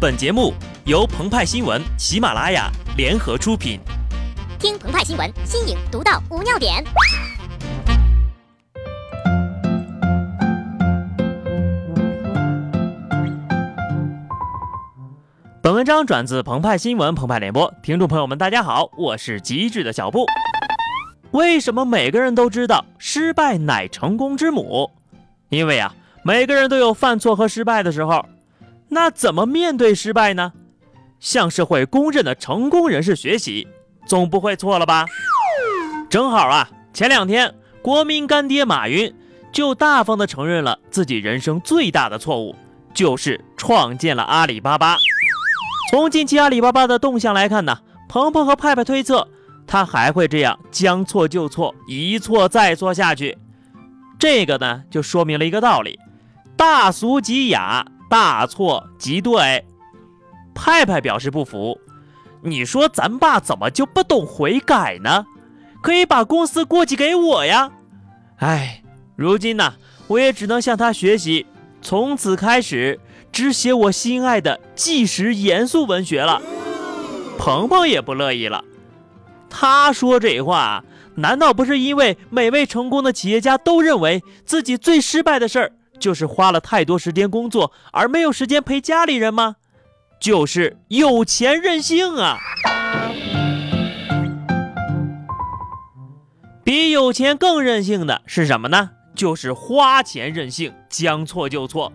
本节目由澎湃新闻、喜马拉雅联合出品。听澎湃新闻，新颖独到，无尿点。本文章转自澎湃新闻《澎湃联播，听众朋友们，大家好，我是机智的小布。为什么每个人都知道失败乃成功之母？因为啊，每个人都有犯错和失败的时候。那怎么面对失败呢？向社会公认的成功人士学习，总不会错了吧？正好啊，前两天国民干爹马云就大方的承认了自己人生最大的错误，就是创建了阿里巴巴。从近期阿里巴巴的动向来看呢，鹏鹏和派派推测他还会这样将错就错，一错再错下去。这个呢，就说明了一个道理：大俗即雅。大错即对，派派表示不服。你说咱爸怎么就不懂悔改呢？可以把公司过继给我呀！哎，如今呢，我也只能向他学习，从此开始只写我心爱的纪实严肃文学了。鹏鹏也不乐意了，他说这话，难道不是因为每位成功的企业家都认为自己最失败的事儿？就是花了太多时间工作，而没有时间陪家里人吗？就是有钱任性啊！比有钱更任性的是什么呢？就是花钱任性，将错就错，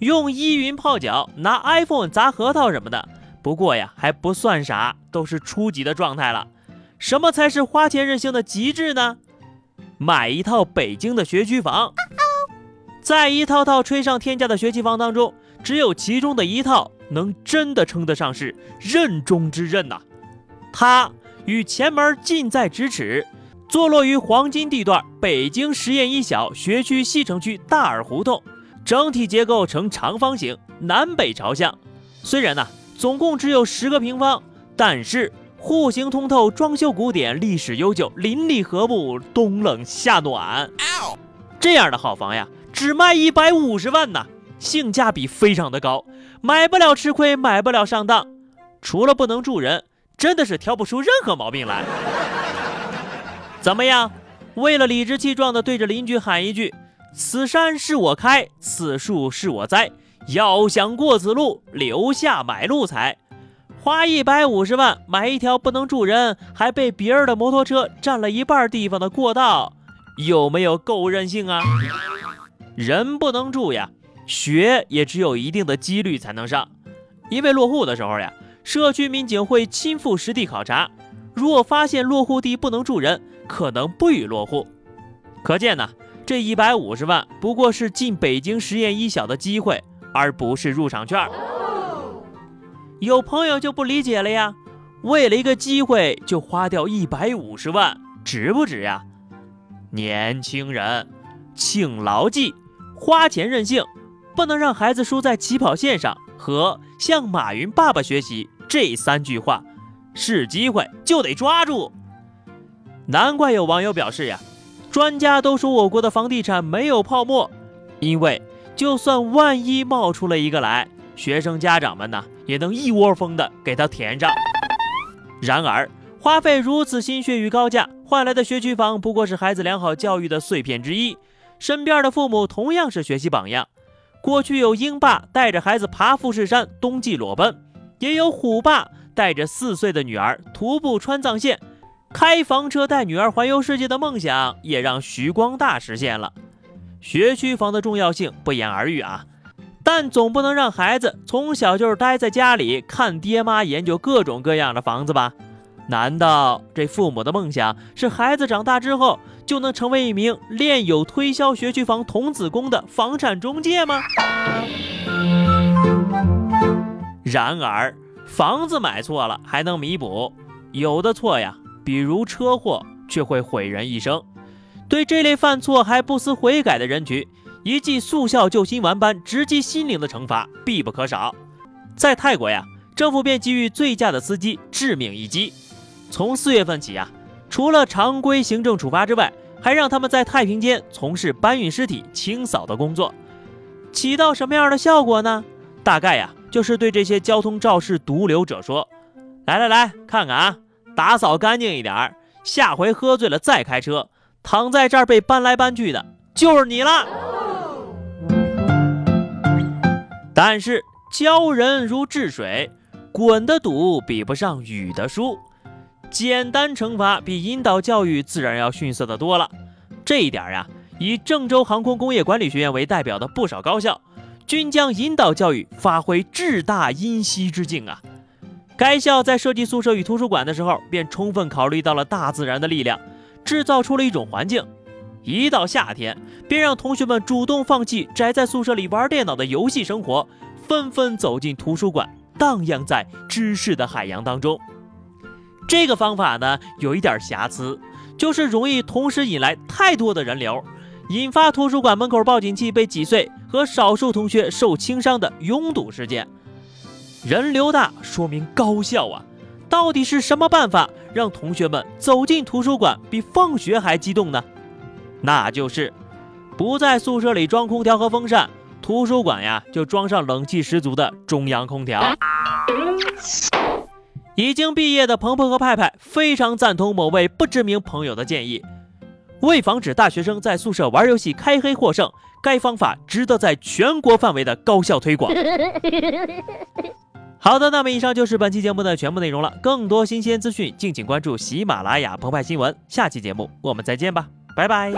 用依云泡脚，拿 iPhone 砸核桃什么的。不过呀，还不算啥，都是初级的状态了。什么才是花钱任性的极致呢？买一套北京的学区房。在一套套吹上天价的学区房当中，只有其中的一套能真的称得上是任中之任呐。它与前门近在咫尺，坐落于黄金地段北京实验一小学区西城区大耳胡同，整体结构呈长方形，南北朝向。虽然呢，总共只有十个平方，但是户型通透，装修古典，历史悠久，邻里和睦，冬冷夏暖。这样的好房呀。只卖一百五十万呢，性价比非常的高，买不了吃亏，买不了上当，除了不能住人，真的是挑不出任何毛病来。怎么样？为了理直气壮的对着邻居喊一句：“此山是我开，此树是我栽，要想过此路，留下买路财。”花一百五十万买一条不能住人，还被别人的摩托车占了一半地方的过道，有没有够任性啊？人不能住呀，学也只有一定的几率才能上。因为落户的时候呀，社区民警会亲赴实地考察，若发现落户地不能住人，可能不予落户。可见呢，这一百五十万不过是进北京实验一小的机会，而不是入场券。有朋友就不理解了呀，为了一个机会就花掉一百五十万，值不值呀？年轻人，请牢记。花钱任性，不能让孩子输在起跑线上。和向马云爸爸学习这三句话，是机会就得抓住。难怪有网友表示呀，专家都说我国的房地产没有泡沫，因为就算万一冒出了一个来，学生家长们呢也能一窝蜂的给他填上。然而，花费如此心血与高价换来的学区房，不过是孩子良好教育的碎片之一。身边的父母同样是学习榜样。过去有鹰爸带着孩子爬富士山，冬季裸奔；也有虎爸带着四岁的女儿徒步川藏线。开房车带女儿环游世界的梦想，也让徐光大实现了。学区房的重要性不言而喻啊，但总不能让孩子从小就是待在家里看爹妈研究各种各样的房子吧？难道这父母的梦想是孩子长大之后？就能成为一名练有推销学区房童子功的房产中介吗？然而，房子买错了还能弥补，有的错呀，比如车祸，却会毁人一生。对这类犯错还不思悔改的人群，一记速效救心丸般直击心灵的惩罚必不可少。在泰国呀，政府便给予醉驾的司机致命一击。从四月份起呀。除了常规行政处罚之外，还让他们在太平间从事搬运尸体、清扫的工作，起到什么样的效果呢？大概呀，就是对这些交通肇事毒瘤者说：“来来来看看啊，打扫干净一点儿，下回喝醉了再开车，躺在这儿被搬来搬去的就是你了。”但是教人如治水，滚的堵比不上雨的疏，简单惩罚比引导教育自然要逊色的多了。这一点呀，以郑州航空工业管理学院为代表的不少高校，均将引导教育发挥至大因兮之境啊。该校在设计宿舍与图书馆的时候，便充分考虑到了大自然的力量，制造出了一种环境。一到夏天，便让同学们主动放弃宅在宿舍里玩电脑的游戏生活，纷纷走进图书馆，荡漾在知识的海洋当中。这个方法呢，有一点瑕疵，就是容易同时引来太多的人流，引发图书馆门口报警器被挤碎和少数同学受轻伤的拥堵事件。人流大说明高效啊！到底是什么办法让同学们走进图书馆比放学还激动呢？那就是不在宿舍里装空调和风扇，图书馆呀就装上冷气十足的中央空调。已经毕业的鹏鹏和派派非常赞同某位不知名朋友的建议，为防止大学生在宿舍玩游戏开黑获胜，该方法值得在全国范围的高校推广。好的，那么以上就是本期节目的全部内容了。更多新鲜资讯，敬请关注喜马拉雅澎湃新闻。下期节目我们再见吧。拜拜。